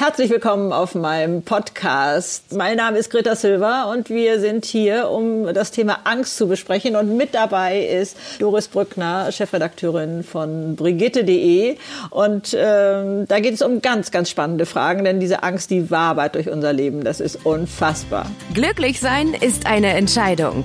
Herzlich willkommen auf meinem Podcast. Mein Name ist Greta Silva und wir sind hier, um das Thema Angst zu besprechen. Und mit dabei ist Doris Brückner, Chefredakteurin von Brigitte.de. Und ähm, da geht es um ganz, ganz spannende Fragen, denn diese Angst, die wabert durch unser Leben. Das ist unfassbar. Glücklich sein ist eine Entscheidung.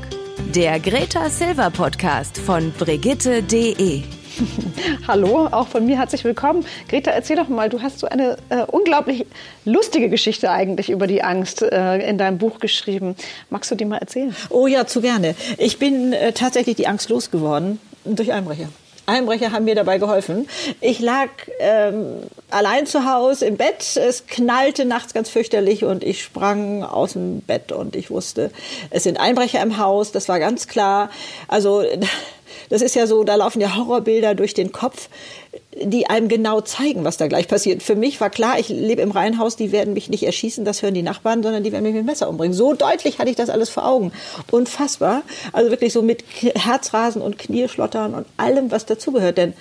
Der Greta Silva Podcast von Brigitte.de. Hallo, auch von mir herzlich willkommen. Greta, erzähl doch mal, du hast so eine äh, unglaublich lustige Geschichte eigentlich über die Angst äh, in deinem Buch geschrieben. Magst du die mal erzählen? Oh ja, zu gerne. Ich bin äh, tatsächlich die Angst losgeworden durch Einbrecher. Einbrecher haben mir dabei geholfen. Ich lag ähm, allein zu Hause im Bett. Es knallte nachts ganz fürchterlich und ich sprang aus dem Bett und ich wusste, es sind Einbrecher im Haus. Das war ganz klar. Also das ist ja so, da laufen ja Horrorbilder durch den Kopf, die einem genau zeigen, was da gleich passiert. Für mich war klar, ich lebe im Reihenhaus, die werden mich nicht erschießen, das hören die Nachbarn, sondern die werden mich mit dem Messer umbringen. So deutlich hatte ich das alles vor Augen. Unfassbar. Also wirklich so mit Herzrasen und Knieschlottern und allem, was dazugehört. Denn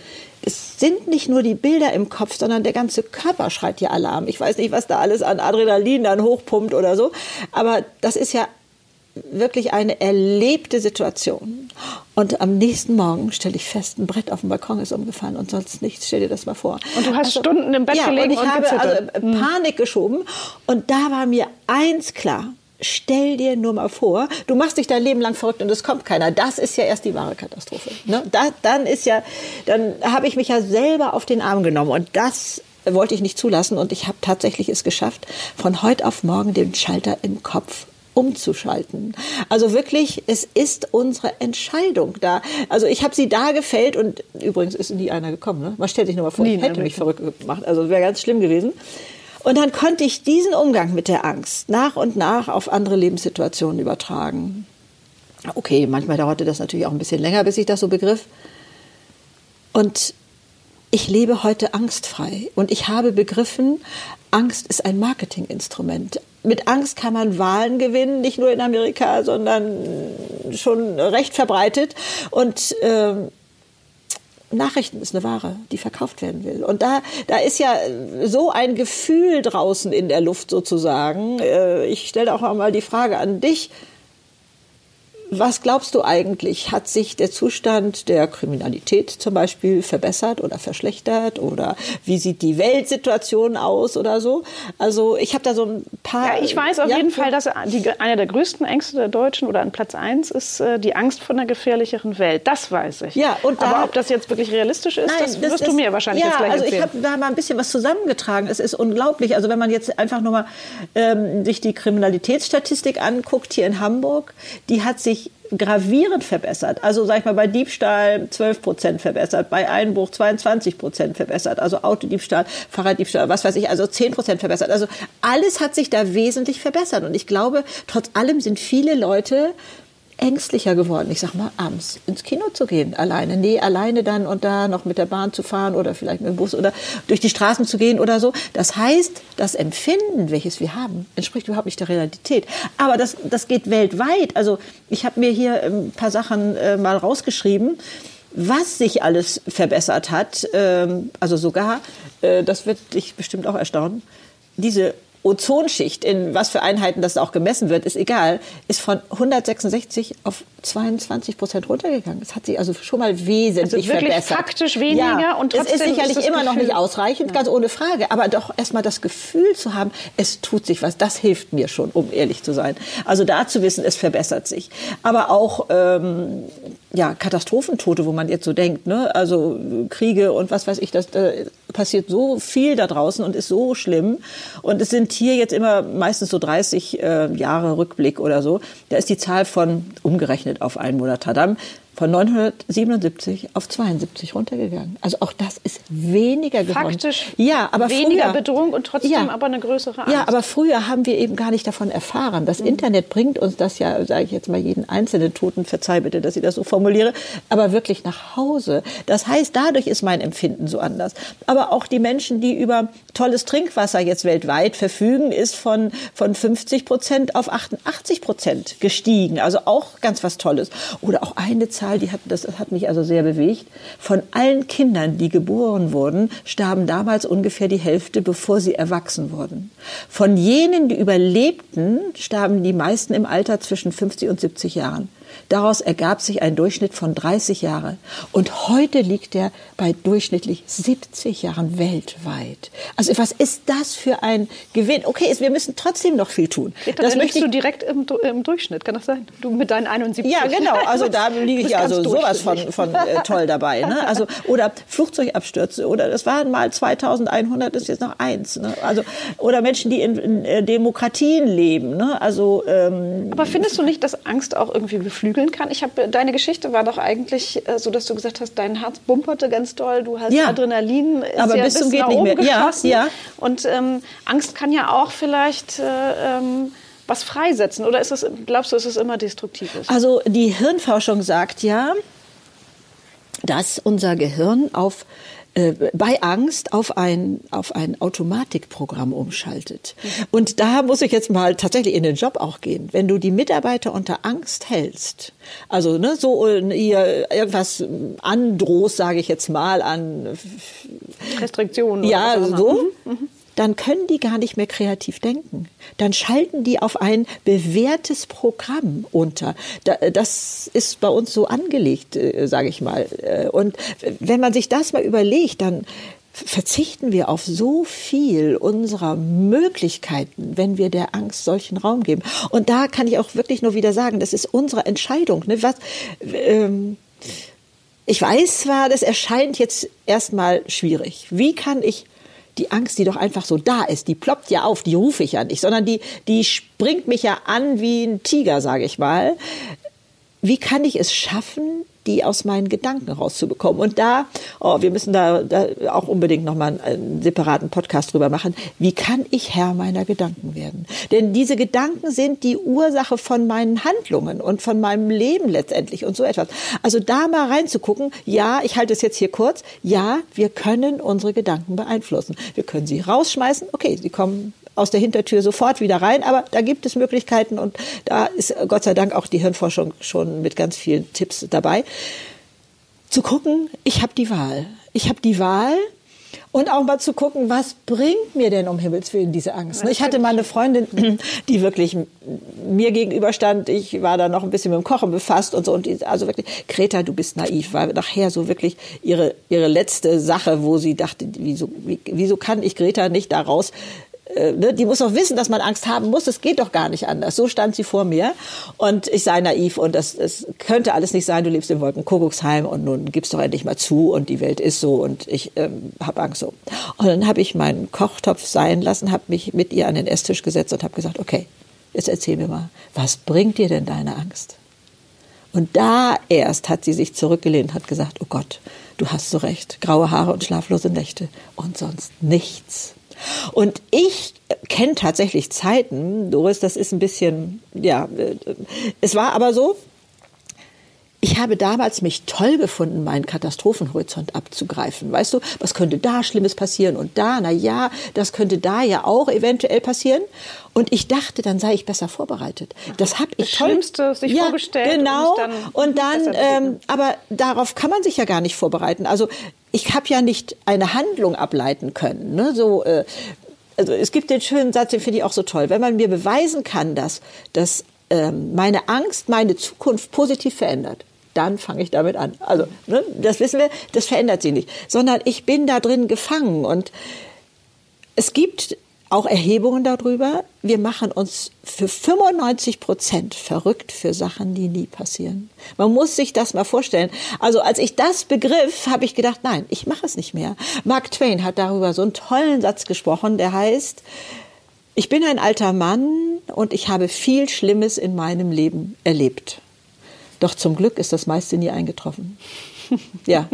es sind nicht nur die Bilder im Kopf, sondern der ganze Körper schreit hier Alarm. Ich weiß nicht, was da alles an Adrenalin dann hochpumpt oder so. Aber das ist ja wirklich eine erlebte Situation. Und am nächsten Morgen stelle ich fest, ein Brett auf dem Balkon ist umgefallen und sonst nichts. Stell dir das mal vor. Und du hast also, Stunden im Bett ja, gelegen und ich und habe gezittert. also Panik geschoben. Und da war mir eins klar. Stell dir nur mal vor, du machst dich dein Leben lang verrückt und es kommt keiner. Das ist ja erst die wahre Katastrophe. Ne? Da, dann ist ja, dann habe ich mich ja selber auf den Arm genommen und das wollte ich nicht zulassen und ich habe tatsächlich es geschafft, von heute auf morgen den Schalter im Kopf umzuschalten. Also wirklich, es ist unsere Entscheidung da. Also ich habe sie da gefällt und übrigens ist nie einer gekommen. Ne? Man stellt sich nur mal vor, ich hätte mich verrückt gemacht. Also wäre ganz schlimm gewesen. Und dann konnte ich diesen Umgang mit der Angst nach und nach auf andere Lebenssituationen übertragen. Okay, manchmal dauerte das natürlich auch ein bisschen länger, bis ich das so begriff. Und ich lebe heute angstfrei und ich habe begriffen, Angst ist ein Marketinginstrument. Mit Angst kann man Wahlen gewinnen, nicht nur in Amerika, sondern schon recht verbreitet. Und ähm, Nachrichten ist eine Ware, die verkauft werden will. Und da, da ist ja so ein Gefühl draußen in der Luft sozusagen. Äh, ich stelle auch mal die Frage an dich. Was glaubst du eigentlich? Hat sich der Zustand der Kriminalität zum Beispiel verbessert oder verschlechtert? Oder wie sieht die Weltsituation aus oder so? Also ich habe da so ein paar. Ja, ich weiß auf ja, jeden Fall, dass die, einer der größten Ängste der Deutschen oder an Platz eins ist äh, die Angst vor einer gefährlicheren Welt. Das weiß ich. Ja, und da, Aber ob das jetzt wirklich realistisch ist, nein, das, das wirst ist, du mir wahrscheinlich ja, jetzt gleich also erzählen. ich habe da mal ein bisschen was zusammengetragen. Es ist unglaublich. Also wenn man jetzt einfach nur mal ähm, sich die Kriminalitätsstatistik anguckt hier in Hamburg, die hat sich gravierend verbessert. Also sag ich mal bei Diebstahl 12 Prozent verbessert, bei Einbruch 22 Prozent verbessert, also Autodiebstahl, Fahrraddiebstahl, was weiß ich, also 10 Prozent verbessert. Also alles hat sich da wesentlich verbessert und ich glaube, trotz allem sind viele Leute ängstlicher geworden. Ich sag mal, abends ins Kino zu gehen, alleine. Nee, alleine dann und da noch mit der Bahn zu fahren oder vielleicht mit dem Bus oder durch die Straßen zu gehen oder so. Das heißt, das Empfinden, welches wir haben, entspricht überhaupt nicht der Realität. Aber das, das geht weltweit. Also ich habe mir hier ein paar Sachen äh, mal rausgeschrieben was sich alles verbessert hat, ähm, also sogar, äh, das wird dich bestimmt auch erstaunen, diese Ozonschicht, in was für Einheiten das auch gemessen wird, ist egal, ist von 166 auf 22 Prozent runtergegangen. Es hat sich also schon mal wesentlich also verbessert. faktisch weniger ja, und trotzdem es ist sicherlich ist immer Gefühl, noch nicht ausreichend, ja. ganz ohne Frage. Aber doch erstmal das Gefühl zu haben, es tut sich was, das hilft mir schon, um ehrlich zu sein. Also da zu wissen, es verbessert sich. Aber auch ähm, ja, Katastrophentote, wo man jetzt so denkt, ne? also Kriege und was weiß ich, das passiert so viel da draußen und ist so schlimm. Und es sind hier jetzt immer meistens so 30 äh, Jahre Rückblick oder so. Da ist die Zahl von umgerechnet auf Einwohner Tadam von 977 auf 72 runtergegangen. Also auch das ist weniger geworden. Faktisch ja, aber weniger früher, Bedrohung und trotzdem ja, aber eine größere Angst. Ja, aber früher haben wir eben gar nicht davon erfahren. Das mhm. Internet bringt uns das ja, sage ich jetzt mal jeden einzelnen Toten, verzeih bitte, dass ich das so formuliere, aber wirklich nach Hause. Das heißt, dadurch ist mein Empfinden so anders. Aber auch die Menschen, die über tolles Trinkwasser jetzt weltweit verfügen, ist von, von 50 Prozent auf 88 Prozent gestiegen. Also auch ganz was Tolles. Oder auch eine Zeit, Zahl, die hat, das hat mich also sehr bewegt. Von allen Kindern, die geboren wurden, starben damals ungefähr die Hälfte, bevor sie erwachsen wurden. Von jenen, die überlebten, starben die meisten im Alter zwischen 50 und 70 Jahren. Daraus ergab sich ein Durchschnitt von 30 Jahre. Und heute liegt er bei durchschnittlich 70 Jahren weltweit. Also was ist das für ein Gewinn? Okay, wir müssen trotzdem noch viel tun. Greta, das möchte du direkt im, im, Durchschnitt, kann das sein? Du mit deinen 71. Ja, genau. Also da liege ich also sowas von, von äh, toll dabei. Ne? Also, oder Flugzeugabstürze. Oder das waren mal 2100, ist jetzt noch eins. Ne? Also, oder Menschen, die in, in äh, Demokratien leben. Ne? Also, ähm, Aber findest du nicht, dass Angst auch irgendwie beflügelt? Beflügeln kann. Ich habe deine Geschichte war doch eigentlich äh, so, dass du gesagt hast, dein Herz bumperte ganz doll, du hast ja. Adrenalin, ist aber ja bis zum geht nicht mehr. Geschossen. Ja, ja. Und ähm, Angst kann ja auch vielleicht äh, ähm, was freisetzen. Oder ist es, glaubst du, ist es immer destruktiv? Ist? Also die Hirnforschung sagt ja, dass unser Gehirn auf bei Angst auf ein, auf ein Automatikprogramm umschaltet. Mhm. Und da muss ich jetzt mal tatsächlich in den Job auch gehen. Wenn du die Mitarbeiter unter Angst hältst, also ne, so äh, ihr irgendwas androhst, sage ich jetzt mal, an Restriktionen. Ja, so. Mhm. Dann können die gar nicht mehr kreativ denken. Dann schalten die auf ein bewährtes Programm unter. Das ist bei uns so angelegt, äh, sage ich mal. Äh, und wenn man sich das mal überlegt, dann verzichten wir auf so viel unserer Möglichkeiten, wenn wir der Angst solchen Raum geben. Und da kann ich auch wirklich nur wieder sagen, das ist unsere Entscheidung. Ne? Was, ähm, ich weiß zwar, das erscheint jetzt erstmal schwierig. Wie kann ich die Angst, die doch einfach so da ist, die ploppt ja auf, die rufe ich ja nicht, sondern die, die springt mich ja an wie ein Tiger, sage ich mal. Wie kann ich es schaffen, die aus meinen Gedanken rauszubekommen. Und da, oh, wir müssen da, da auch unbedingt nochmal einen separaten Podcast drüber machen. Wie kann ich Herr meiner Gedanken werden? Denn diese Gedanken sind die Ursache von meinen Handlungen und von meinem Leben letztendlich und so etwas. Also da mal reinzugucken, ja, ich halte es jetzt hier kurz, ja, wir können unsere Gedanken beeinflussen. Wir können sie rausschmeißen, okay, sie kommen aus der Hintertür sofort wieder rein. Aber da gibt es Möglichkeiten und da ist Gott sei Dank auch die Hirnforschung schon mit ganz vielen Tipps dabei. Zu gucken, ich habe die Wahl. Ich habe die Wahl, und auch mal zu gucken, was bringt mir denn um Himmels Willen diese Angst? Ich hatte mal eine Freundin, die wirklich mir gegenüberstand. Ich war da noch ein bisschen mit dem Kochen befasst und so. Und die, also wirklich, Greta, du bist naiv, war nachher so wirklich ihre, ihre letzte Sache, wo sie dachte, wieso, wie, wieso kann ich Greta nicht daraus äh, ne, die muss auch wissen, dass man Angst haben muss. Es geht doch gar nicht anders. So stand sie vor mir und ich sei naiv und das, das könnte alles nicht sein. Du lebst im Wolkenkuckucksheim und nun gibst doch endlich mal zu und die Welt ist so und ich ähm, habe Angst so. Und dann habe ich meinen Kochtopf sein lassen, habe mich mit ihr an den Esstisch gesetzt und habe gesagt, okay, jetzt erzähl mir mal, was bringt dir denn deine Angst? Und da erst hat sie sich zurückgelehnt und hat gesagt, oh Gott, du hast so recht, graue Haare und schlaflose Nächte und sonst nichts. Und ich kenne tatsächlich Zeiten, Doris, das ist ein bisschen, ja, äh, es war aber so, ich habe damals mich toll gefunden, meinen Katastrophenhorizont abzugreifen. Weißt du, was könnte da Schlimmes passieren und da, na ja, das könnte da ja auch eventuell passieren. Und ich dachte, dann sei ich besser vorbereitet. Das habe ich das Schlimmste sich ja, vorgestellt. Genau. Und dann, und dann ähm, aber darauf kann man sich ja gar nicht vorbereiten. Also ich habe ja nicht eine Handlung ableiten können. Ne? So, äh, also es gibt den schönen Satz, den finde ich auch so toll. Wenn man mir beweisen kann, dass, dass ähm, meine Angst meine Zukunft positiv verändert, dann fange ich damit an. Also, ne, das wissen wir, das verändert sie nicht. Sondern ich bin da drin gefangen. Und es gibt auch Erhebungen darüber. Wir machen uns für 95 Prozent verrückt für Sachen, die nie passieren. Man muss sich das mal vorstellen. Also als ich das begriff, habe ich gedacht, nein, ich mache es nicht mehr. Mark Twain hat darüber so einen tollen Satz gesprochen, der heißt, ich bin ein alter Mann und ich habe viel Schlimmes in meinem Leben erlebt. Doch zum Glück ist das meiste nie eingetroffen. ja.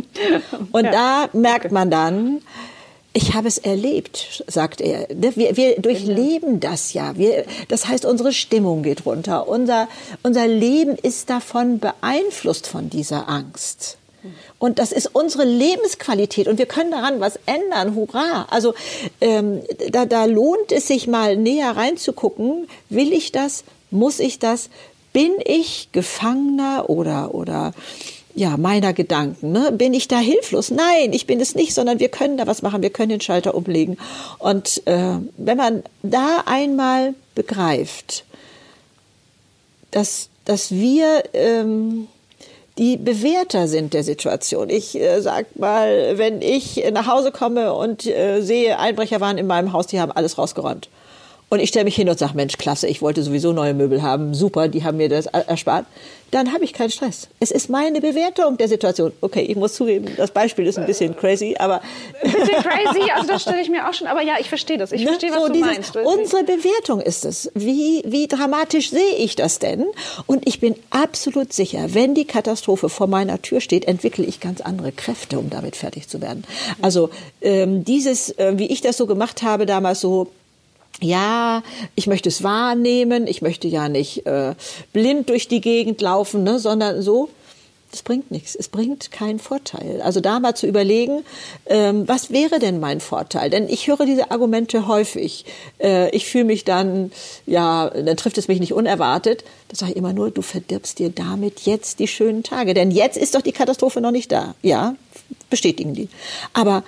Und ja. da merkt man dann, ich habe es erlebt, sagt er. Ne, wir, wir durchleben das ja. Wir, das heißt, unsere Stimmung geht runter. Unser, unser Leben ist davon beeinflusst von dieser Angst. Und das ist unsere Lebensqualität und wir können daran was ändern. Hurra! Also ähm, da, da lohnt es sich mal näher reinzugucken. Will ich das? Muss ich das? Bin ich Gefangener oder, oder ja, meiner Gedanken. Ne? Bin ich da hilflos? Nein, ich bin es nicht, sondern wir können da was machen, wir können den Schalter umlegen. Und äh, wenn man da einmal begreift, dass, dass wir ähm, die Bewerter sind der Situation. Ich äh, sag mal, wenn ich nach Hause komme und äh, sehe, Einbrecher waren in meinem Haus, die haben alles rausgeräumt. Und ich stelle mich hin und sage, Mensch, klasse, ich wollte sowieso neue Möbel haben, super, die haben mir das erspart. Dann habe ich keinen Stress. Es ist meine Bewertung der Situation. Okay, ich muss zugeben, das Beispiel ist ein bisschen crazy, aber... Ein bisschen crazy, also das stelle ich mir auch schon, aber ja, ich verstehe das. Ich ne? verstehe, was so du dieses, meinst. Unsere Bewertung ist es. Wie, wie dramatisch sehe ich das denn? Und ich bin absolut sicher, wenn die Katastrophe vor meiner Tür steht, entwickle ich ganz andere Kräfte, um damit fertig zu werden. Also ähm, dieses, äh, wie ich das so gemacht habe, damals so ja, ich möchte es wahrnehmen, ich möchte ja nicht äh, blind durch die Gegend laufen, ne, sondern so, das bringt nichts. Es bringt keinen Vorteil. Also da mal zu überlegen, ähm, was wäre denn mein Vorteil? Denn ich höre diese Argumente häufig. Äh, ich fühle mich dann, ja, dann trifft es mich nicht unerwartet. Da sage ich immer nur, du verdirbst dir damit jetzt die schönen Tage. Denn jetzt ist doch die Katastrophe noch nicht da. Ja, bestätigen die. Aber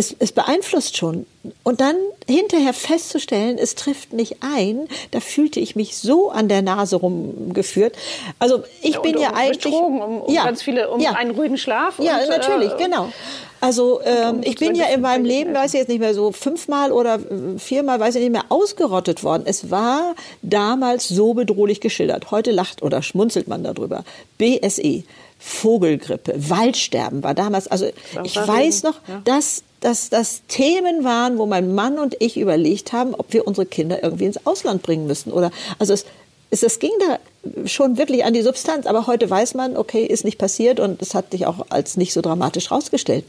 es, es beeinflusst schon. Und dann hinterher festzustellen, es trifft nicht ein, da fühlte ich mich so an der Nase rumgeführt. Also ich ja, bin ja eigentlich betrogen, um, um ja, ganz viele, um ja. einen ruhigen Schlaf. Ja, und, natürlich, äh, genau. Also ähm, ich bin ja in meinem Leben, weiß ich jetzt nicht mehr so fünfmal oder viermal, weiß ich nicht mehr, ausgerottet worden. Es war damals so bedrohlich geschildert. Heute lacht oder schmunzelt man darüber. BSE. Vogelgrippe, Waldsterben war damals, also ich weiß noch, ja. dass dass das Themen waren, wo mein Mann und ich überlegt haben, ob wir unsere Kinder irgendwie ins Ausland bringen müssen. Oder also es, es, es ging da schon wirklich an die Substanz. Aber heute weiß man, okay, ist nicht passiert und es hat sich auch als nicht so dramatisch rausgestellt.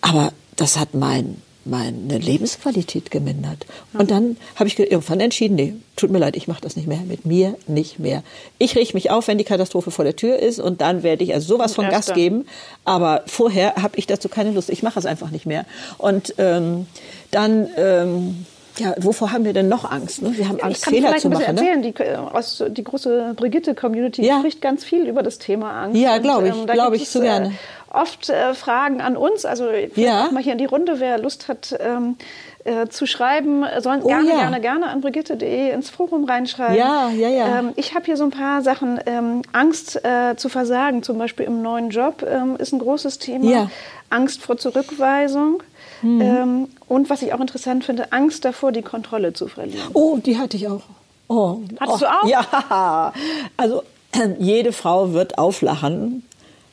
Aber das hat mein meine Lebensqualität gemindert. Und dann habe ich irgendwann entschieden, nee, tut mir leid, ich mache das nicht mehr, mit mir nicht mehr. Ich richte mich auf, wenn die Katastrophe vor der Tür ist und dann werde ich also sowas von Gas geben. Aber vorher habe ich dazu keine Lust. Ich mache es einfach nicht mehr. Und ähm, dann... Ähm, ja, wovor haben wir denn noch Angst? Ne? Wir haben Angst, Fehler zu machen. Ich kann vielleicht ein bisschen erzählen. Die, die große Brigitte-Community ja. spricht ganz viel über das Thema Angst. Ja, glaube ich, ähm, glaube ich so gerne. Äh, oft äh, Fragen an uns. Also ja. mal hier in die Runde, wer Lust hat ähm, äh, zu schreiben, sollen oh, gerne, ja. gerne, gerne an brigitte.de ins Forum reinschreiben. Ja, ja, ja. Ähm, ich habe hier so ein paar Sachen. Ähm, Angst äh, zu versagen, zum Beispiel im neuen Job, ähm, ist ein großes Thema. Ja. Angst vor Zurückweisung. Mhm. Ähm, und was ich auch interessant finde, Angst davor, die Kontrolle zu verlieren. Oh, die hatte ich auch. Oh. Hattest oh. du auch? Ja, also jede Frau wird auflachen,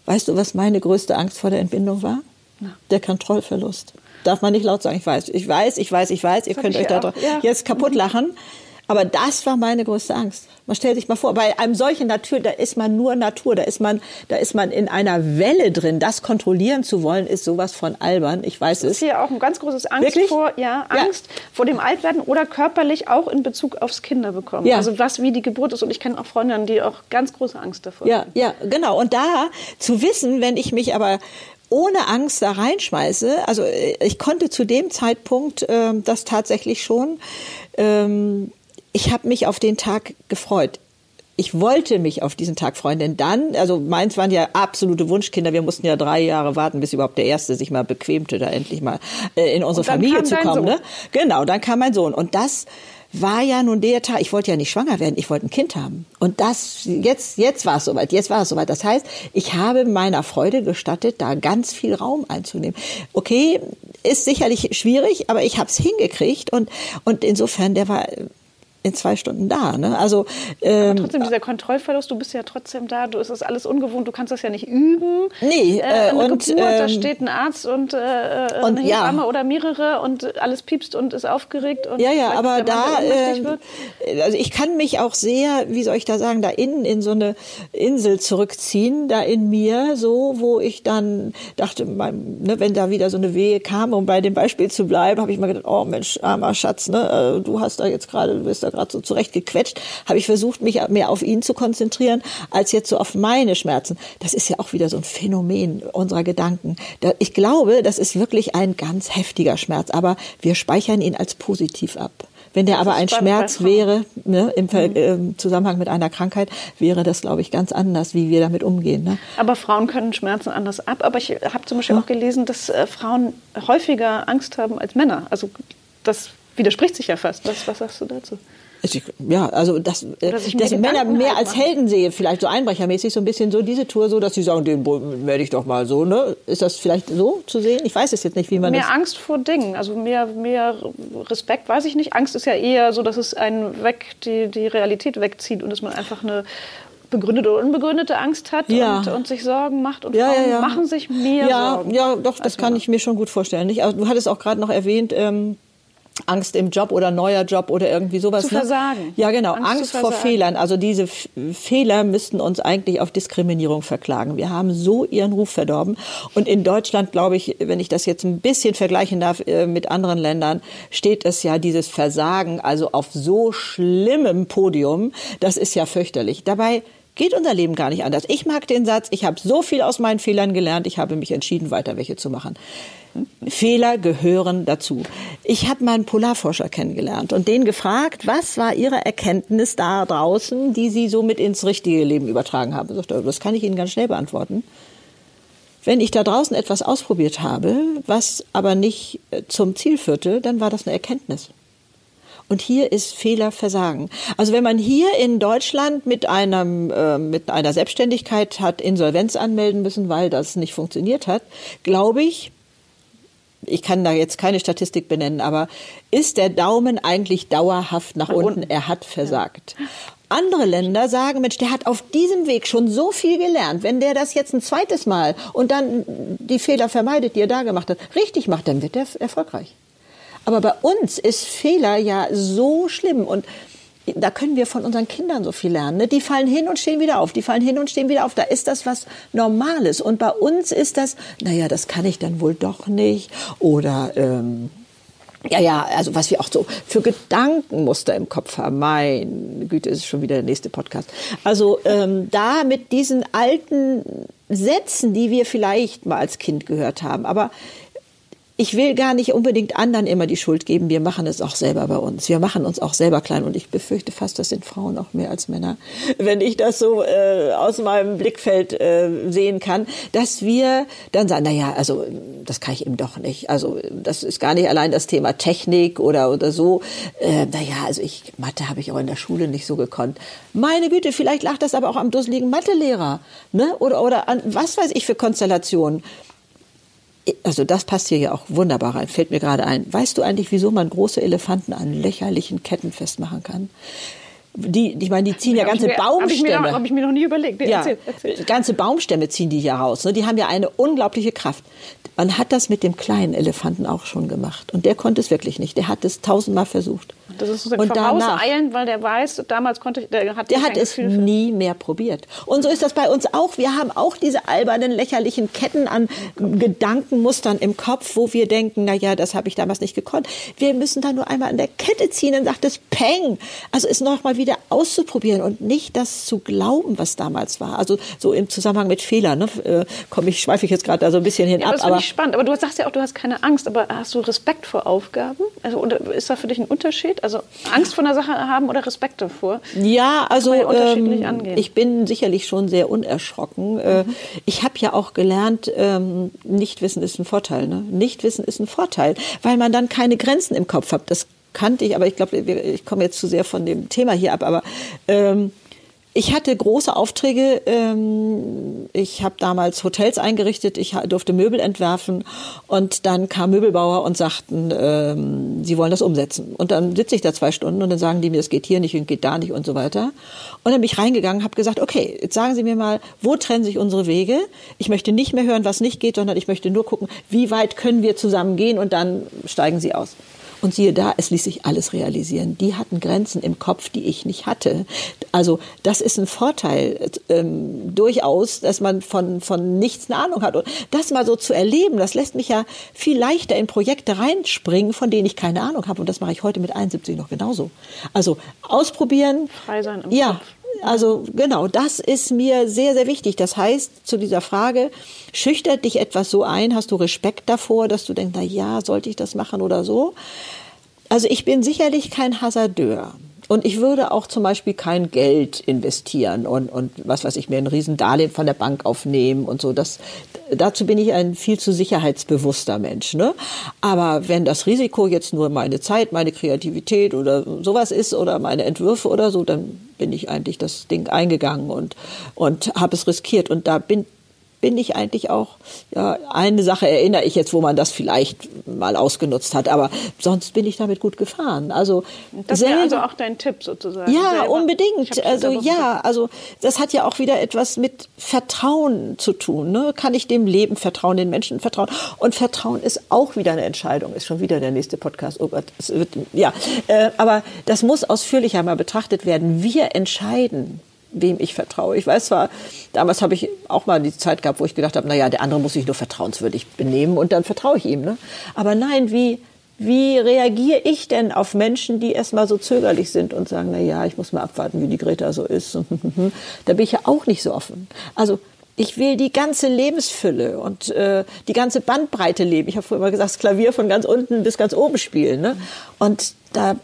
Weißt du, was meine größte Angst vor der Entbindung war? Ja. Der Kontrollverlust. Darf man nicht laut sagen, ich weiß. Ich weiß, ich weiß, ich weiß, ihr das könnt euch da ja. jetzt kaputt lachen. Aber das war meine größte Angst. Man stellt sich mal vor, bei einem solchen Natur, da ist man nur Natur, da ist man, da ist man in einer Welle drin. Das kontrollieren zu wollen, ist sowas von albern. Ich weiß es. Das ist hier auch ein ganz großes Angst Wirklich? vor, ja, Angst ja. vor dem Altwerden oder körperlich auch in Bezug aufs Kinderbekommen. Ja. Also was wie die Geburt ist. Und ich kenne auch Freundinnen, die auch ganz große Angst davor ja, haben. Ja, genau. Und da zu wissen, wenn ich mich aber ohne Angst da reinschmeiße. Also ich konnte zu dem Zeitpunkt äh, das tatsächlich schon. Ähm, ich habe mich auf den Tag gefreut. Ich wollte mich auf diesen Tag freuen, denn dann, also meins waren ja absolute Wunschkinder. Wir mussten ja drei Jahre warten, bis überhaupt der Erste sich mal bequemte, da endlich mal äh, in unsere Familie zu kommen. Ne? Genau, dann kam mein Sohn. Und das war ja nun der Tag, ich wollte ja nicht schwanger werden, ich wollte ein Kind haben. Und das, jetzt, jetzt war es soweit, jetzt war es soweit. Das heißt, ich habe meiner Freude gestattet, da ganz viel Raum einzunehmen. Okay, ist sicherlich schwierig, aber ich habe es hingekriegt und, und insofern, der war in zwei Stunden da. Ne? Also ähm, Aber trotzdem dieser Kontrollverlust, du bist ja trotzdem da, du ist das alles ungewohnt, du kannst das ja nicht üben. Nee, äh, äh und ähm, da steht ein Arzt und, äh, äh und eine Hebamme ja. oder mehrere und alles piepst und ist aufgeregt und ja, ja, aber da äh, also ich kann mich auch sehr, wie soll ich da sagen, da innen in so eine Insel zurückziehen, da in mir, so wo ich dann dachte, mein, ne, wenn da wieder so eine Wehe kam, um bei dem Beispiel zu bleiben, habe ich mal gedacht, oh Mensch, armer Schatz, ne, äh, du hast da jetzt gerade, du bist da gerade so zurechtgequetscht, habe ich versucht, mich mehr auf ihn zu konzentrieren, als jetzt so auf meine Schmerzen. Das ist ja auch wieder so ein Phänomen unserer Gedanken. Ich glaube, das ist wirklich ein ganz heftiger Schmerz, aber wir speichern ihn als positiv ab. Wenn der aber ein Schmerz wäre, ne, im, mhm. im, Zusammenhang mit einer Krankheit, wäre das, glaube ich, ganz anders, wie wir damit umgehen. Ne? Aber Frauen können Schmerzen anders ab. Aber ich habe zum Beispiel ja. auch gelesen, dass äh, Frauen häufiger Angst haben als Männer. Also das widerspricht sich ja fast. Was, was sagst du dazu? Ja, also dass, äh, dass ich Männer mehr als Helden sehe, vielleicht so einbrechermäßig, so ein bisschen so diese Tour, so dass sie sagen, den werde ich doch mal so, ne? Ist das vielleicht so zu sehen? Ich weiß es jetzt nicht, wie man mehr das... Mehr Angst vor Dingen, also mehr, mehr Respekt, weiß ich nicht. Angst ist ja eher so, dass es einen weg, die, die Realität wegzieht und dass man einfach eine begründete oder unbegründete Angst hat ja. und, und, sich Sorgen macht und ja, Frauen ja, machen sich mehr ja, Sorgen. Ja, doch, das kann ich mir schon gut vorstellen. Also, du hattest auch gerade noch erwähnt, ähm, Angst im Job oder neuer Job oder irgendwie sowas. Zu ne? versagen. Ja, genau. Angst, Angst vor Fehlern. Also diese F Fehler müssten uns eigentlich auf Diskriminierung verklagen. Wir haben so ihren Ruf verdorben. Und in Deutschland, glaube ich, wenn ich das jetzt ein bisschen vergleichen darf äh, mit anderen Ländern, steht es ja dieses Versagen also auf so schlimmem Podium. Das ist ja fürchterlich. Dabei geht unser Leben gar nicht anders. Ich mag den Satz, ich habe so viel aus meinen Fehlern gelernt, ich habe mich entschieden, weiter welche zu machen. Fehler gehören dazu. Ich habe mal einen Polarforscher kennengelernt und den gefragt, was war Ihre Erkenntnis da draußen, die Sie so mit ins richtige Leben übertragen haben. Das kann ich Ihnen ganz schnell beantworten. Wenn ich da draußen etwas ausprobiert habe, was aber nicht äh, zum Ziel führte, dann war das eine Erkenntnis. Und hier ist Fehler Versagen. Also wenn man hier in Deutschland mit einem äh, mit einer Selbstständigkeit hat Insolvenz anmelden müssen, weil das nicht funktioniert hat, glaube ich, ich kann da jetzt keine Statistik benennen, aber ist der Daumen eigentlich dauerhaft nach unten? Er hat versagt. Andere Länder sagen, Mensch, der hat auf diesem Weg schon so viel gelernt. Wenn der das jetzt ein zweites Mal und dann die Fehler vermeidet, die er da gemacht hat, richtig macht, dann wird er erfolgreich. Aber bei uns ist Fehler ja so schlimm und da können wir von unseren Kindern so viel lernen. Ne? Die fallen hin und stehen wieder auf, die fallen hin und stehen wieder auf. Da ist das was Normales. Und bei uns ist das, naja, das kann ich dann wohl doch nicht. Oder ähm, ja, ja, also was wir auch so für Gedankenmuster im Kopf haben. Meine Güte, ist schon wieder der nächste Podcast. Also ähm, da mit diesen alten Sätzen, die wir vielleicht mal als Kind gehört haben, aber ich will gar nicht unbedingt anderen immer die Schuld geben. Wir machen es auch selber bei uns. Wir machen uns auch selber klein. Und ich befürchte fast, das sind Frauen auch mehr als Männer. Wenn ich das so äh, aus meinem Blickfeld äh, sehen kann, dass wir dann sagen, na ja, also das kann ich eben doch nicht. Also das ist gar nicht allein das Thema Technik oder oder so. Äh, na ja, also ich Mathe habe ich auch in der Schule nicht so gekonnt. Meine Güte, vielleicht lag das aber auch am dusseligen Mathelehrer, ne? Oder oder an was weiß ich für Konstellationen also das passt hier ja auch wunderbar rein, fällt mir gerade ein. Weißt du eigentlich, wieso man große Elefanten an lächerlichen Ketten festmachen kann? Die, ich meine, die ziehen ja ganze Baumstämme. Habe ich, mir noch nie überlegt. Nee, ja, erzähl, erzähl. Ganze Baumstämme ziehen die ja raus. Ne? Die haben ja eine unglaubliche Kraft. Man hat das mit dem kleinen Elefanten auch schon gemacht. Und der konnte es wirklich nicht. Der hat es tausendmal versucht. Das ist sozusagen und danach, eilen, weil der weiß, damals konnte ich, der hat, der hat es nie mehr probiert. Und so ist das bei uns auch. Wir haben auch diese albernen, lächerlichen Ketten an Gedankenmustern im Kopf, wo wir denken, na ja, das habe ich damals nicht gekonnt. Wir müssen da nur einmal an der Kette ziehen, dann sagt es Peng. Also es noch mal wieder auszuprobieren und nicht das zu glauben, was damals war. Also so im Zusammenhang mit Fehlern. Ne? Äh, komm, ich schweife ich jetzt gerade da so ein bisschen hin ja, ab. Das finde ich spannend. Aber du sagst ja auch, du hast keine Angst. Aber hast du Respekt vor Aufgaben? Also ist da für dich ein Unterschied? Also Angst vor einer Sache haben oder Respekt davor? Ja, also ja ähm, ich bin sicherlich schon sehr unerschrocken. Äh, mhm. Ich habe ja auch gelernt, ähm, Nichtwissen ist ein Vorteil. Ne? Nichtwissen ist ein Vorteil, weil man dann keine Grenzen im Kopf hat. Das kannte ich, aber ich glaube, ich komme jetzt zu sehr von dem Thema hier ab. Aber ähm, ich hatte große Aufträge. Ähm, ich habe damals Hotels eingerichtet. Ich durfte Möbel entwerfen. Und dann kam Möbelbauer und sagten, ähm, sie wollen das umsetzen. Und dann sitze ich da zwei Stunden und dann sagen die mir, es geht hier nicht und geht da nicht und so weiter. Und dann bin ich reingegangen, habe gesagt, okay, jetzt sagen Sie mir mal, wo trennen sich unsere Wege? Ich möchte nicht mehr hören, was nicht geht, sondern ich möchte nur gucken, wie weit können wir zusammen gehen und dann steigen Sie aus. Und siehe da, es ließ sich alles realisieren. Die hatten Grenzen im Kopf, die ich nicht hatte. Also das ist ein Vorteil ähm, durchaus, dass man von, von nichts eine Ahnung hat. Und das mal so zu erleben, das lässt mich ja viel leichter in Projekte reinspringen, von denen ich keine Ahnung habe. Und das mache ich heute mit 71 noch genauso. Also ausprobieren. Frei sein im ja, Kopf. Also genau, das ist mir sehr, sehr wichtig. Das heißt, zu dieser Frage, schüchtert dich etwas so ein, hast du Respekt davor, dass du denkst, na ja, sollte ich das machen oder so? Also ich bin sicherlich kein Hasardeur. Und ich würde auch zum Beispiel kein Geld investieren und, und was weiß ich, mir ein Riesendarlehen von der Bank aufnehmen und so. Das, dazu bin ich ein viel zu sicherheitsbewusster Mensch. Ne? Aber wenn das Risiko jetzt nur meine Zeit, meine Kreativität oder sowas ist oder meine Entwürfe oder so, dann bin ich eigentlich das Ding eingegangen und, und habe es riskiert. Und da bin, bin ich eigentlich auch, ja, eine Sache erinnere ich jetzt, wo man das vielleicht mal ausgenutzt hat, aber sonst bin ich damit gut gefahren. Also das wäre also auch dein Tipp sozusagen. Ja, selber. unbedingt. Also ja, also das hat ja auch wieder etwas mit Vertrauen zu tun. Ne? Kann ich dem Leben vertrauen, den Menschen vertrauen? Und Vertrauen ist auch wieder eine Entscheidung. Ist schon wieder der nächste Podcast. Oh Gott, es wird, ja, äh, aber das muss ausführlicher mal betrachtet werden. Wir entscheiden wem ich vertraue. Ich weiß zwar, damals habe ich auch mal die Zeit gehabt, wo ich gedacht habe, naja, der andere muss sich nur vertrauenswürdig benehmen und dann vertraue ich ihm. Ne? Aber nein, wie, wie reagiere ich denn auf Menschen, die erstmal so zögerlich sind und sagen, na ja, ich muss mal abwarten, wie die Greta so ist. da bin ich ja auch nicht so offen. Also ich will die ganze Lebensfülle und äh, die ganze Bandbreite leben. Ich habe vorher immer gesagt, das Klavier von ganz unten bis ganz oben spielen. Ne? Und da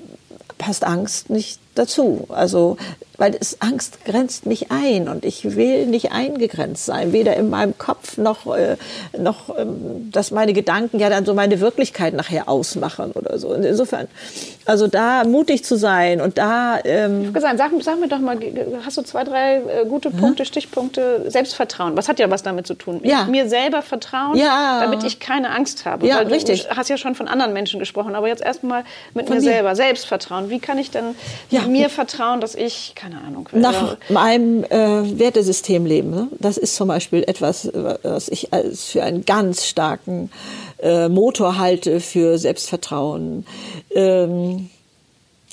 passt Angst nicht dazu. Also weil es Angst grenzt mich ein und ich will nicht eingegrenzt sein, weder in meinem Kopf noch, äh, noch ähm, dass meine Gedanken ja dann so meine Wirklichkeit nachher ausmachen oder so. Insofern, also da mutig zu sein und da. Ähm gesagt, sag, sag mir doch mal, hast du zwei, drei äh, gute Punkte, hm? Stichpunkte, Selbstvertrauen. Was hat ja was damit zu tun? Ja. Mir selber vertrauen, ja. damit ich keine Angst habe. Ja, richtig. Du hast ja schon von anderen Menschen gesprochen, aber jetzt erstmal mit von mir selber. Selbstvertrauen. Wie kann ich denn ja. Mir vertrauen, dass ich keine Ahnung. Nach meinem äh, Wertesystem leben. Ne? Das ist zum Beispiel etwas, was ich als für einen ganz starken äh, Motor halte für Selbstvertrauen. Ähm,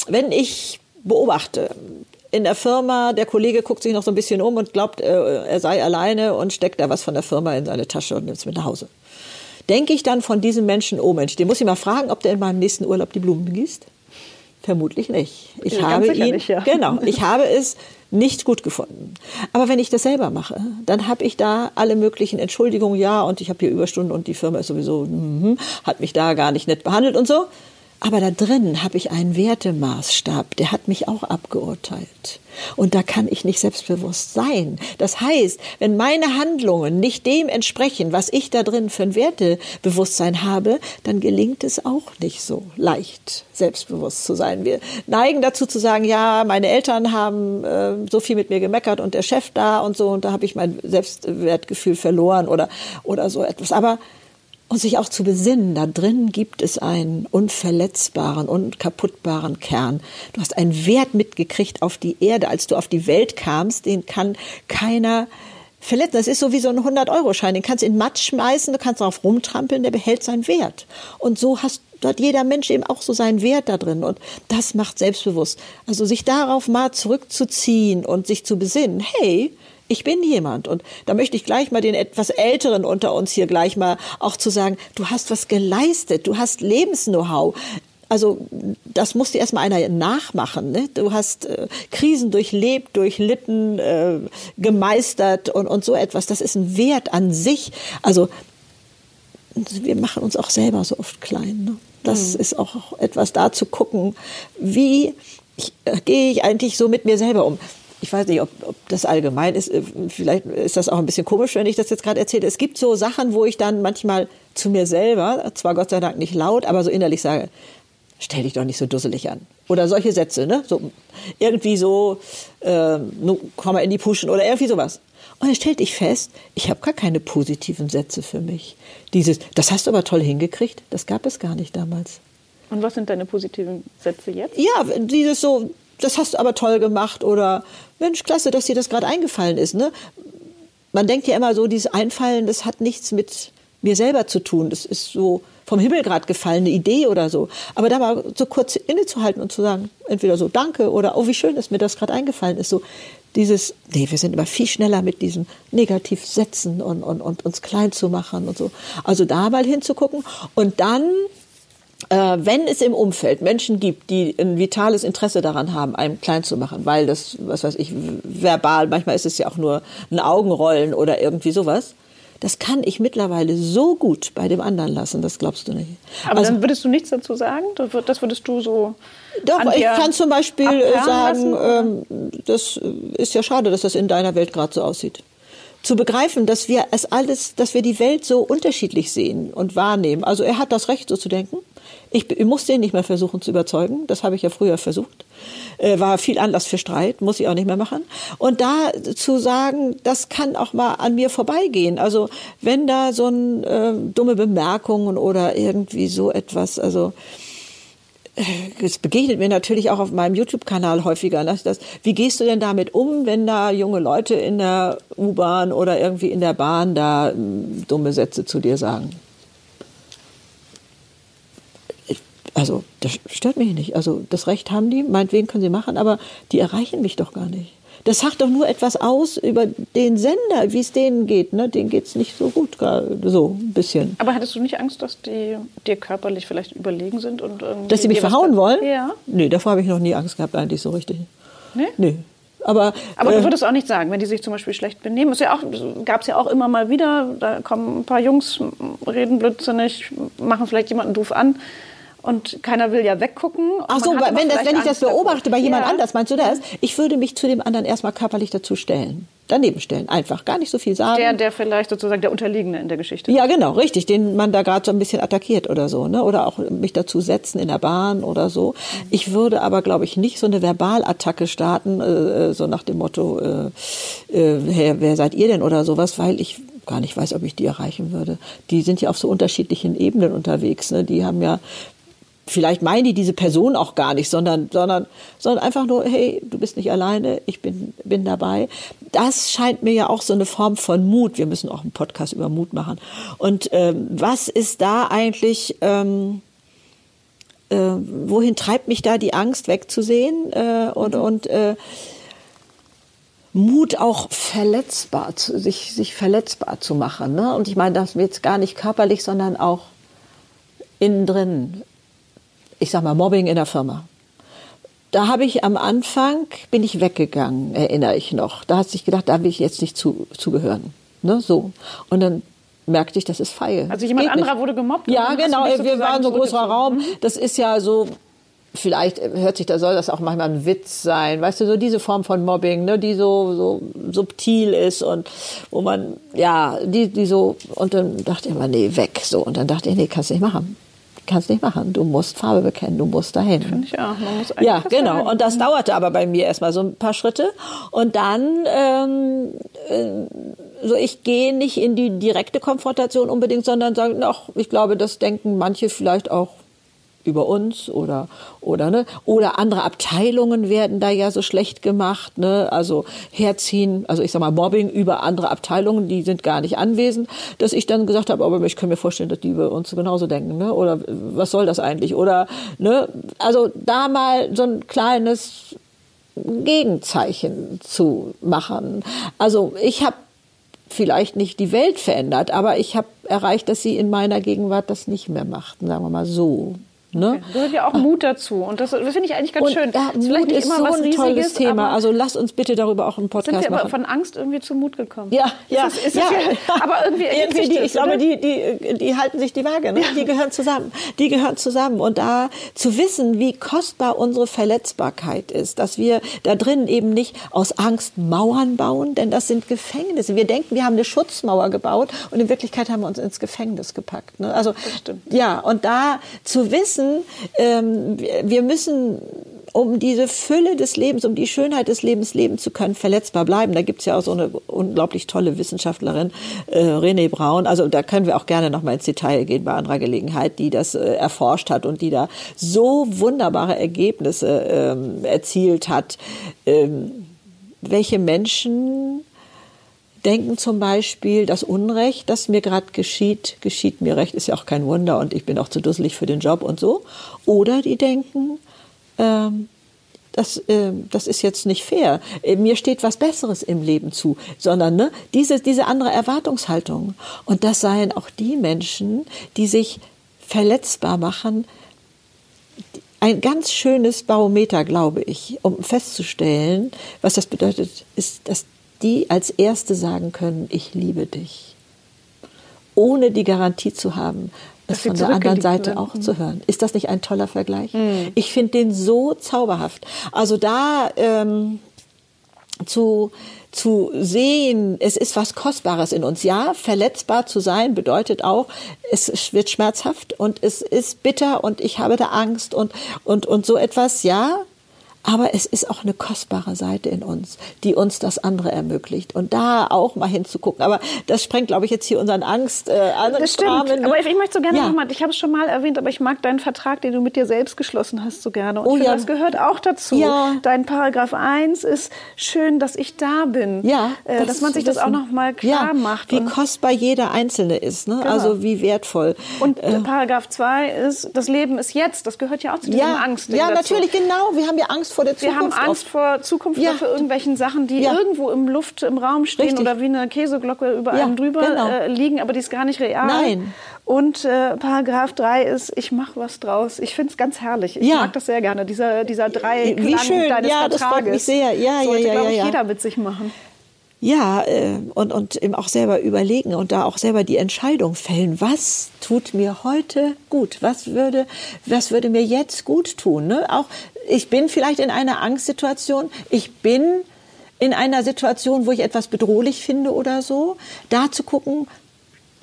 wenn ich beobachte, in der Firma, der Kollege guckt sich noch so ein bisschen um und glaubt, äh, er sei alleine und steckt da was von der Firma in seine Tasche und nimmt es mit nach Hause. Denke ich dann von diesem Menschen, oh Mensch, den muss ich mal fragen, ob der in meinem nächsten Urlaub die Blumen gießt? Vermutlich nicht. Ich ja, habe ihn, nicht, ja. genau, ich habe es nicht gut gefunden. Aber wenn ich das selber mache, dann habe ich da alle möglichen Entschuldigungen, ja, und ich habe hier Überstunden und die Firma ist sowieso, mm, hat mich da gar nicht nett behandelt und so. Aber da drin habe ich einen Wertemaßstab, der hat mich auch abgeurteilt. Und da kann ich nicht selbstbewusst sein. Das heißt, wenn meine Handlungen nicht dem entsprechen, was ich da drin für ein Wertebewusstsein habe, dann gelingt es auch nicht so leicht, selbstbewusst zu sein. Wir neigen dazu zu sagen, ja, meine Eltern haben äh, so viel mit mir gemeckert und der Chef da und so und da habe ich mein Selbstwertgefühl verloren oder, oder so etwas. Aber und sich auch zu besinnen, da drin gibt es einen unverletzbaren, unkaputtbaren Kern. Du hast einen Wert mitgekriegt auf die Erde, als du auf die Welt kamst, den kann keiner verletzen. Das ist so wie so ein 100-Euro-Schein, den kannst du in Matsch schmeißen, du kannst darauf rumtrampeln, der behält seinen Wert. Und so hast dort jeder Mensch eben auch so seinen Wert da drin und das macht selbstbewusst. Also sich darauf mal zurückzuziehen und sich zu besinnen, hey, ich bin jemand. Und da möchte ich gleich mal den etwas Älteren unter uns hier gleich mal auch zu sagen, du hast was geleistet, du hast Lebens-Know-how. Also das muss dir erstmal einer nachmachen. Ne? Du hast äh, Krisen durchlebt, durchlitten, äh, gemeistert und, und so etwas. Das ist ein Wert an sich. Also wir machen uns auch selber so oft klein. Ne? Das mhm. ist auch etwas da zu gucken, wie ich, äh, gehe ich eigentlich so mit mir selber um ich weiß nicht, ob, ob das allgemein ist, äh, vielleicht ist das auch ein bisschen komisch, wenn ich das jetzt gerade erzähle. Es gibt so Sachen, wo ich dann manchmal zu mir selber, zwar Gott sei Dank nicht laut, aber so innerlich sage, stell dich doch nicht so dusselig an. Oder solche Sätze, ne? So, irgendwie so, äh, komm mal in die Puschen oder irgendwie sowas. Und dann stellte ich fest, ich habe gar keine positiven Sätze für mich. Dieses, das hast du aber toll hingekriegt, das gab es gar nicht damals. Und was sind deine positiven Sätze jetzt? Ja, dieses so, das hast du aber toll gemacht oder Mensch, klasse, dass dir das gerade eingefallen ist. Ne? Man denkt ja immer so, dieses Einfallen, das hat nichts mit mir selber zu tun. Das ist so vom Himmel gerade gefallene Idee oder so. Aber da mal so kurz innezuhalten und zu sagen, entweder so Danke oder oh, wie schön, dass mir das gerade eingefallen ist. So dieses, nee, wir sind immer viel schneller mit diesen Negativsätzen und, und, und uns klein zu machen und so. Also da mal hinzugucken und dann wenn es im Umfeld Menschen gibt, die ein vitales Interesse daran haben, einem klein zu machen, weil das, was weiß ich, verbal, manchmal ist es ja auch nur ein Augenrollen oder irgendwie sowas, das kann ich mittlerweile so gut bei dem anderen lassen, das glaubst du nicht. Aber also, dann würdest du nichts dazu sagen? Das würdest du so. Doch, ich kann zum Beispiel äh, sagen, ähm, das ist ja schade, dass das in deiner Welt gerade so aussieht zu begreifen, dass wir es alles, dass wir die Welt so unterschiedlich sehen und wahrnehmen. Also er hat das Recht, so zu denken. Ich, ich muss den nicht mehr versuchen zu überzeugen. Das habe ich ja früher versucht. Äh, war viel Anlass für Streit, muss ich auch nicht mehr machen. Und da zu sagen, das kann auch mal an mir vorbeigehen. Also wenn da so ein äh, dumme Bemerkungen oder irgendwie so etwas, also es begegnet mir natürlich auch auf meinem YouTube-Kanal häufiger. Ne? Das, wie gehst du denn damit um, wenn da junge Leute in der U-Bahn oder irgendwie in der Bahn da hm, dumme Sätze zu dir sagen? Also das stört mich nicht. Also das Recht haben die, meinetwegen können sie machen, aber die erreichen mich doch gar nicht. Das sagt doch nur etwas aus über den Sender, wie es denen geht. Ne? Denen geht es nicht so gut, so ein bisschen. Aber hattest du nicht Angst, dass die dir körperlich vielleicht überlegen sind? und Dass sie mich verhauen wollen? Ja. Nee, davor habe ich noch nie Angst gehabt, eigentlich so richtig. Nee? Nee. Aber, aber du äh, würdest auch nicht sagen, wenn die sich zum Beispiel schlecht benehmen. Es ja gab es ja auch immer mal wieder, da kommen ein paar Jungs, reden blödsinnig, machen vielleicht jemanden doof an und keiner will ja weggucken. Ach so, wenn, das, wenn ich das beobachte bei jemand ja. anders, meinst du das? Ich würde mich zu dem anderen erstmal körperlich dazu stellen. Daneben stellen, einfach gar nicht so viel sagen. Der, der vielleicht sozusagen der Unterliegende in der Geschichte. Ja, genau, richtig, den man da gerade so ein bisschen attackiert oder so, ne? Oder auch mich dazu setzen in der Bahn oder so. Mhm. Ich würde aber, glaube ich, nicht so eine Verbalattacke starten, äh, so nach dem Motto, äh, äh, wer, wer seid ihr denn oder sowas, weil ich gar nicht weiß, ob ich die erreichen würde. Die sind ja auf so unterschiedlichen Ebenen unterwegs. Ne? Die haben ja vielleicht meinen die diese Person auch gar nicht, sondern, sondern, sondern einfach nur, hey, du bist nicht alleine, ich bin, bin dabei. Das scheint mir ja auch so eine Form von Mut. Wir müssen auch einen Podcast über Mut machen. Und ähm, was ist da eigentlich, ähm, äh, wohin treibt mich da die Angst wegzusehen äh, und, mhm. und äh, Mut auch verletzbar, zu, sich, sich verletzbar zu machen. Ne? Und ich meine das jetzt gar nicht körperlich, sondern auch innen drin ich sag mal, Mobbing in der Firma. Da habe ich am Anfang, bin ich weggegangen, erinnere ich noch. Da hat sich gedacht, da will ich jetzt nicht zu, zugehören. Ne, so. Und dann merkte ich, das ist feil. Also jemand Geht anderer nicht. wurde gemobbt? Ja, genau. Wir waren so ein größerer Raum. Mhm. Das ist ja so, vielleicht hört sich, da soll das auch manchmal ein Witz sein. Weißt du, so diese Form von Mobbing, ne, die so, so subtil ist und wo man, ja, die, die so, und dann dachte ich immer, nee, weg, so. Und dann dachte ich, nee, kannst du nicht machen kannst nicht machen. Du musst Farbe bekennen, du musst dahin. Finde ich auch. Man muss ja, genau. Und das dauerte aber bei mir erstmal so ein paar Schritte. Und dann, ähm, äh, so ich gehe nicht in die direkte Konfrontation unbedingt, sondern sage, ach, ich glaube, das denken manche vielleicht auch über uns oder oder ne? Oder andere Abteilungen werden da ja so schlecht gemacht ne? Also herziehen also ich sag mal Mobbing über andere Abteilungen die sind gar nicht anwesend dass ich dann gesagt habe aber ich kann mir vorstellen dass die über uns genauso denken ne? Oder was soll das eigentlich? Oder ne? Also da mal so ein kleines Gegenzeichen zu machen. Also ich habe vielleicht nicht die Welt verändert, aber ich habe erreicht, dass sie in meiner Gegenwart das nicht mehr macht, sagen wir mal so. Ne? Okay. Gehört ja auch Mut dazu. Und das, das finde ich eigentlich ganz und schön. Ist Mut ist so ein tolles Thema. Also lass uns bitte darüber auch einen Podcast machen. Sind wir aber von Angst irgendwie zu Mut gekommen? Ja, ja. Ist das, ist ja. Das aber irgendwie, irgendwie die, ich glaube, die, die, die halten sich die Waage. Ne? Ja. Die gehören zusammen. Die gehören zusammen. Und da zu wissen, wie kostbar unsere Verletzbarkeit ist, dass wir da drin eben nicht aus Angst Mauern bauen, denn das sind Gefängnisse. Wir denken, wir haben eine Schutzmauer gebaut und in Wirklichkeit haben wir uns ins Gefängnis gepackt. Ne? Also, ja, und da zu wissen, wissen, ähm, wir müssen um diese Fülle des Lebens, um die Schönheit des Lebens leben zu können, verletzbar bleiben. Da gibt's ja auch so eine unglaublich tolle Wissenschaftlerin, äh, René Braun. Also da können wir auch gerne noch mal ins Detail gehen bei anderer Gelegenheit, die das äh, erforscht hat und die da so wunderbare Ergebnisse ähm, erzielt hat. Ähm, welche Menschen denken zum Beispiel, das Unrecht, das mir gerade geschieht, geschieht mir recht, ist ja auch kein Wunder und ich bin auch zu dusselig für den Job und so. Oder die denken, ähm, das, äh, das ist jetzt nicht fair. Äh, mir steht was Besseres im Leben zu, sondern ne, diese, diese andere Erwartungshaltung. Und das seien auch die Menschen, die sich verletzbar machen, ein ganz schönes Barometer, glaube ich, um festzustellen, was das bedeutet, ist, dass die als Erste sagen können, ich liebe dich. ohne die Garantie zu haben, es von der anderen Seite auch mhm. zu hören. Ist das nicht ein toller Vergleich? Mhm. Ich finde den so zauberhaft. Also da ähm, zu zu sehen, es ist was Kostbares in uns. Ja, verletzbar zu sein bedeutet auch, es wird schmerzhaft und es ist bitter und ich habe da Angst und, und, und so etwas. Ja, aber es ist auch eine kostbare Seite in uns, die uns das andere ermöglicht. Und da auch mal hinzugucken. Aber das sprengt, glaube ich, jetzt hier unseren Angst. Äh, das stimmt. Rahmen. Aber ich möchte so gerne ja. nochmal, ich habe es schon mal erwähnt, aber ich mag deinen Vertrag, den du mit dir selbst geschlossen hast, so gerne. Und oh, ja. das gehört auch dazu. Ja. Dein Paragraph 1 ist schön, dass ich da bin. Ja. Äh, das dass man sich das auch nochmal klar ja, macht. Wie kostbar jeder Einzelne ist. Ne? Genau. Also wie wertvoll. Und äh, Paragraph 2 ist, das Leben ist jetzt. Das gehört ja auch zu diesem ja, Angst. Ja, dazu. natürlich, genau. Wir haben ja Angst vor der Zukunft. Wir haben Angst oft. vor Zukunft ja. vor irgendwelchen Sachen, die ja. irgendwo im Luft, im Raum stehen Richtig. oder wie eine Käseglocke über ja, einem drüber genau. äh, liegen, aber die ist gar nicht real. Nein. Und äh, Paragraph 3 ist, ich mache was draus. Ich finde es ganz herrlich. Ich mag das sehr gerne, dieser, dieser drei Wie schön. deines ja, Vertrages. Das freut mich sehr. Ja, Sollte, ja, ja, ja, ja. jeder mit sich machen. Ja, äh, und, und eben auch selber überlegen und da auch selber die Entscheidung fällen. Was tut mir heute gut? Was würde, was würde mir jetzt gut tun? Ne? Auch ich bin vielleicht in einer Angstsituation. Ich bin in einer Situation, wo ich etwas bedrohlich finde oder so. Da zu gucken,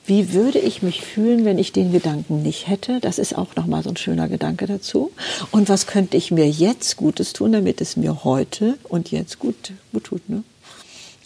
wie würde ich mich fühlen, wenn ich den Gedanken nicht hätte? Das ist auch nochmal so ein schöner Gedanke dazu. Und was könnte ich mir jetzt Gutes tun, damit es mir heute und jetzt gut, gut tut? Ne?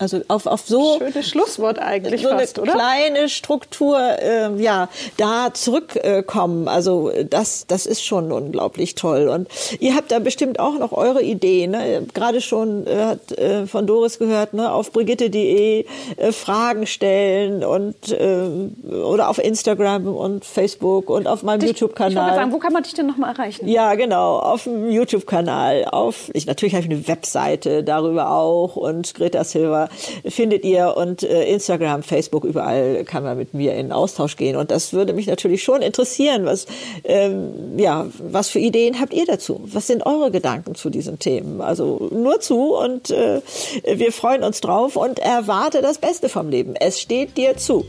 Also auf, auf so schönes Schlusswort eigentlich so fast, eine oder? kleine Struktur, äh, ja, da zurückkommen. Äh, also das, das ist schon unglaublich toll. Und ihr habt da bestimmt auch noch eure Ideen. Ne? Gerade schon äh, hat äh, von Doris gehört, ne? auf brigitte.de äh, Fragen stellen und äh, oder auf Instagram und Facebook und auf meinem YouTube-Kanal. Wo kann man dich denn noch mal erreichen? Ja, genau, auf dem YouTube-Kanal. Auf ich natürlich habe ich eine Webseite darüber auch und Greta Silva findet ihr und äh, Instagram, Facebook, überall kann man mit mir in Austausch gehen. Und das würde mich natürlich schon interessieren, was, ähm, ja, was für Ideen habt ihr dazu? Was sind eure Gedanken zu diesen Themen? Also nur zu und äh, wir freuen uns drauf und erwarte das Beste vom Leben. Es steht dir zu.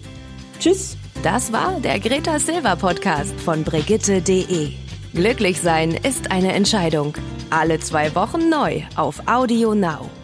Tschüss. Das war der Greta Silver Podcast von Brigitte.de. Glücklich sein ist eine Entscheidung. Alle zwei Wochen neu auf Audio Now.